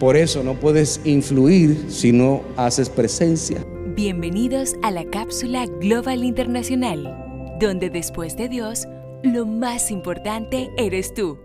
Por eso no puedes influir si no haces presencia. Bienvenidos a la cápsula Global Internacional, donde después de Dios, lo más importante eres tú.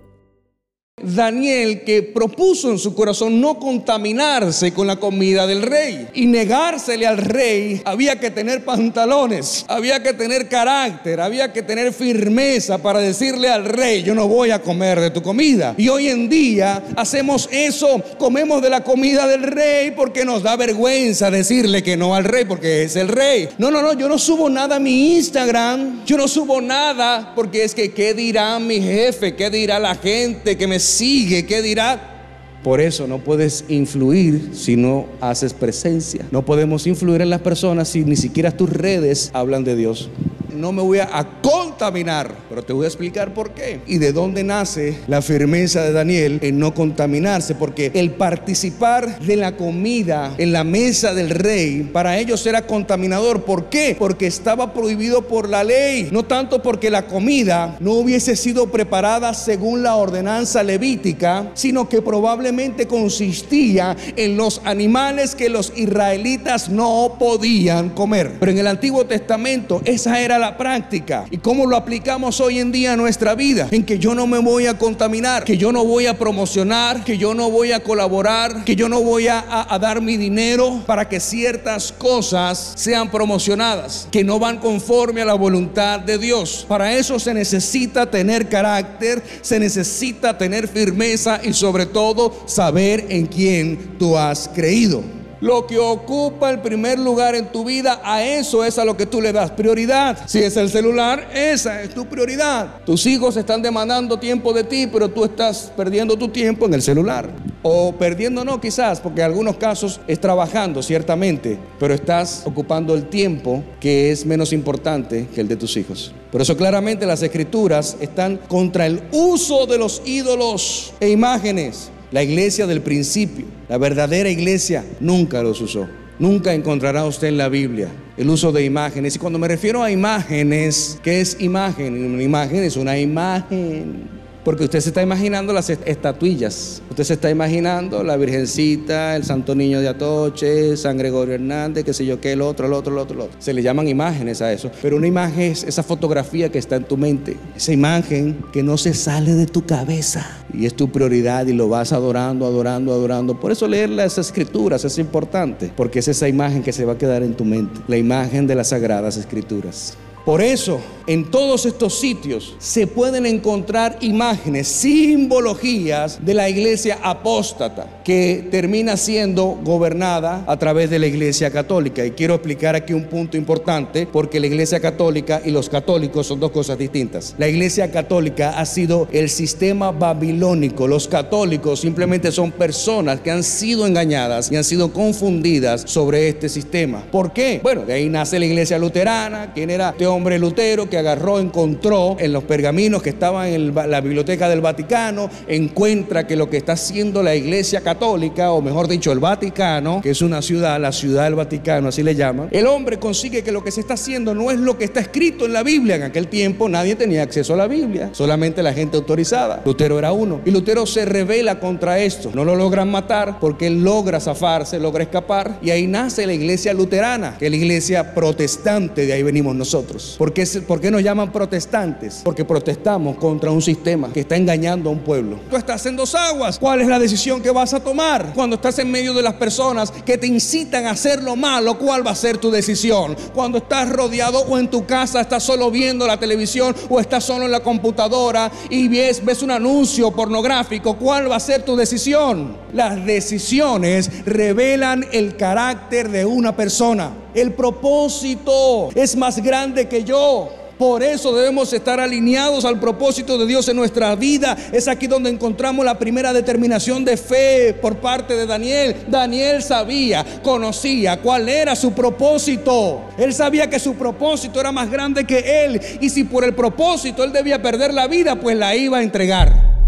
Daniel que propuso en su corazón no contaminarse con la comida del rey y negársele al rey, había que tener pantalones, había que tener carácter, había que tener firmeza para decirle al rey, yo no voy a comer de tu comida. Y hoy en día hacemos eso, comemos de la comida del rey porque nos da vergüenza decirle que no al rey porque es el rey. No, no, no, yo no subo nada a mi Instagram, yo no subo nada porque es que qué dirá mi jefe, qué dirá la gente que me sigue, ¿qué dirá? Por eso no puedes influir si no haces presencia. No podemos influir en las personas si ni siquiera tus redes hablan de Dios no me voy a contaminar, pero te voy a explicar por qué y de dónde nace la firmeza de Daniel en no contaminarse, porque el participar de la comida en la mesa del rey para ellos era contaminador. ¿Por qué? Porque estaba prohibido por la ley, no tanto porque la comida no hubiese sido preparada según la ordenanza levítica, sino que probablemente consistía en los animales que los israelitas no podían comer. Pero en el Antiguo Testamento esa era la práctica. ¿Y cómo lo aplicamos hoy en día a nuestra vida? En que yo no me voy a contaminar, que yo no voy a promocionar, que yo no voy a colaborar, que yo no voy a, dar mi dinero para que ciertas cosas sean promocionadas, que no van conforme a la voluntad de Dios. Para eso se necesita tener carácter, se necesita tener firmeza y sobre todo saber en quién tú has creído. Lo que ocupa el primer lugar en tu vida, a eso es a lo que tú le das prioridad. Si es el celular, esa es tu prioridad. Tus hijos están demandando tiempo de ti, pero tú estás perdiendo tu tiempo en el celular. O perdiendo no quizás, porque en algunos casos es trabajando, ciertamente, pero estás ocupando el tiempo que es menos importante que el de tus hijos. Por eso claramente las escrituras están contra el uso de los ídolos e imágenes la iglesia del principio, la verdadera iglesia, nunca los usó. Nunca encontrará usted en la Biblia el uso de imágenes. Y cuando me refiero a imágenes, ¿qué es imagen? Una imagen es una imagen. Porque usted se está imaginando las estatuillas. Usted se está imaginando la Virgencita, el Santo Niño de Atoche, San Gregorio Hernández, qué sé yo qué, el otro, el otro, el otro, el otro. Se le llaman imágenes a eso. Pero una imagen es esa fotografía que está en tu mente. Esa imagen que no se sale de tu cabeza. Y es tu prioridad y lo vas adorando, adorando, adorando. Por eso leer las escrituras es importante. Porque es esa imagen que se va a quedar en tu mente. La imagen de las sagradas escrituras. Por eso, en todos estos sitios se pueden encontrar imágenes, simbologías de la iglesia apóstata, que termina siendo gobernada a través de la iglesia católica. Y quiero explicar aquí un punto importante, porque la iglesia católica y los católicos son dos cosas distintas. La iglesia católica ha sido el sistema babilónico. Los católicos simplemente son personas que han sido engañadas y han sido confundidas sobre este sistema. ¿Por qué? Bueno, de ahí nace la iglesia luterana, quien era hombre Lutero que agarró, encontró en los pergaminos que estaban en la biblioteca del Vaticano, encuentra que lo que está haciendo la Iglesia Católica, o mejor dicho, el Vaticano, que es una ciudad, la ciudad del Vaticano, así le llaman, el hombre consigue que lo que se está haciendo no es lo que está escrito en la Biblia. En aquel tiempo nadie tenía acceso a la Biblia, solamente la gente autorizada. Lutero era uno. Y Lutero se revela contra esto. No lo logran matar porque él logra zafarse, logra escapar. Y ahí nace la iglesia luterana, que es la iglesia protestante, de ahí venimos nosotros. ¿Por qué, nos llaman protestantes? Porque protestamos contra un sistema que está engañando a un pueblo. Tú estás en dos aguas. ¿Cuál es la decisión que vas a tomar? Cuando estás en medio de las personas que te incitan a hacer lo malo, ¿cuál va a ser tu decisión? Cuando estás rodeado o en tu casa, estás solo viendo la televisión o estás solo en la computadora y ves, ves un anuncio pornográfico, ¿cuál va a ser tu decisión? Las decisiones revelan el carácter de una persona. El propósito es más grande que yo. Por eso debemos estar alineados al propósito de Dios en nuestra vida. Es aquí donde encontramos la primera determinación de fe por parte de Daniel. Daniel sabía, conocía cuál era su propósito. Él sabía que su propósito era más grande que él. Y si por el propósito él debía perder la vida, pues la iba a entregar.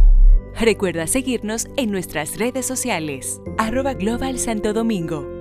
Recuerda seguirnos en nuestras redes sociales. Arroba Global Santo Domingo